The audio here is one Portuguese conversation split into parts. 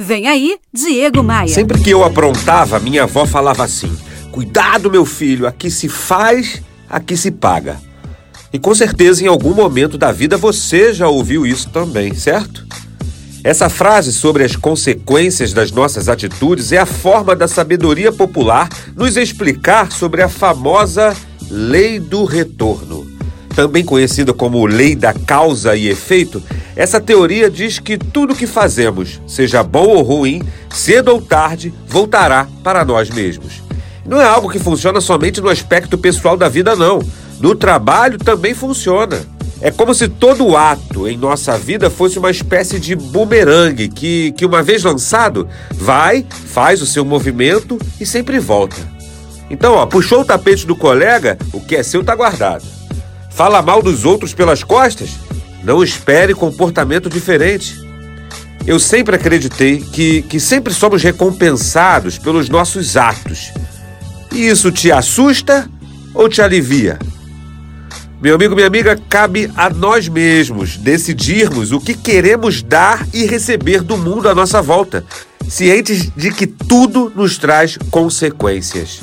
Vem aí, Diego Maia. Sempre que eu aprontava, minha avó falava assim: Cuidado, meu filho, aqui se faz, aqui se paga. E com certeza em algum momento da vida você já ouviu isso também, certo? Essa frase sobre as consequências das nossas atitudes é a forma da sabedoria popular nos explicar sobre a famosa lei do retorno. Também conhecida como lei da causa e efeito, essa teoria diz que tudo que fazemos, seja bom ou ruim, cedo ou tarde, voltará para nós mesmos. Não é algo que funciona somente no aspecto pessoal da vida, não. No trabalho também funciona. É como se todo ato em nossa vida fosse uma espécie de bumerangue que, que, uma vez lançado, vai, faz o seu movimento e sempre volta. Então, ó, puxou o tapete do colega, o que é seu está guardado. Fala mal dos outros pelas costas? Não espere comportamento diferente. Eu sempre acreditei que, que sempre somos recompensados pelos nossos atos. E isso te assusta ou te alivia? Meu amigo, minha amiga, cabe a nós mesmos decidirmos o que queremos dar e receber do mundo à nossa volta, cientes de que tudo nos traz consequências.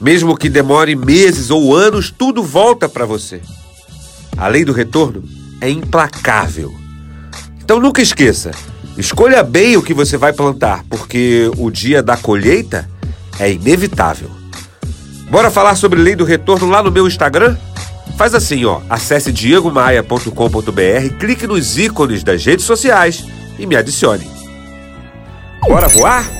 Mesmo que demore meses ou anos, tudo volta para você. A lei do retorno é implacável. Então nunca esqueça, escolha bem o que você vai plantar, porque o dia da colheita é inevitável. Bora falar sobre lei do retorno lá no meu Instagram? Faz assim, ó, acesse diegomaia.com.br, clique nos ícones das redes sociais e me adicione. Bora voar?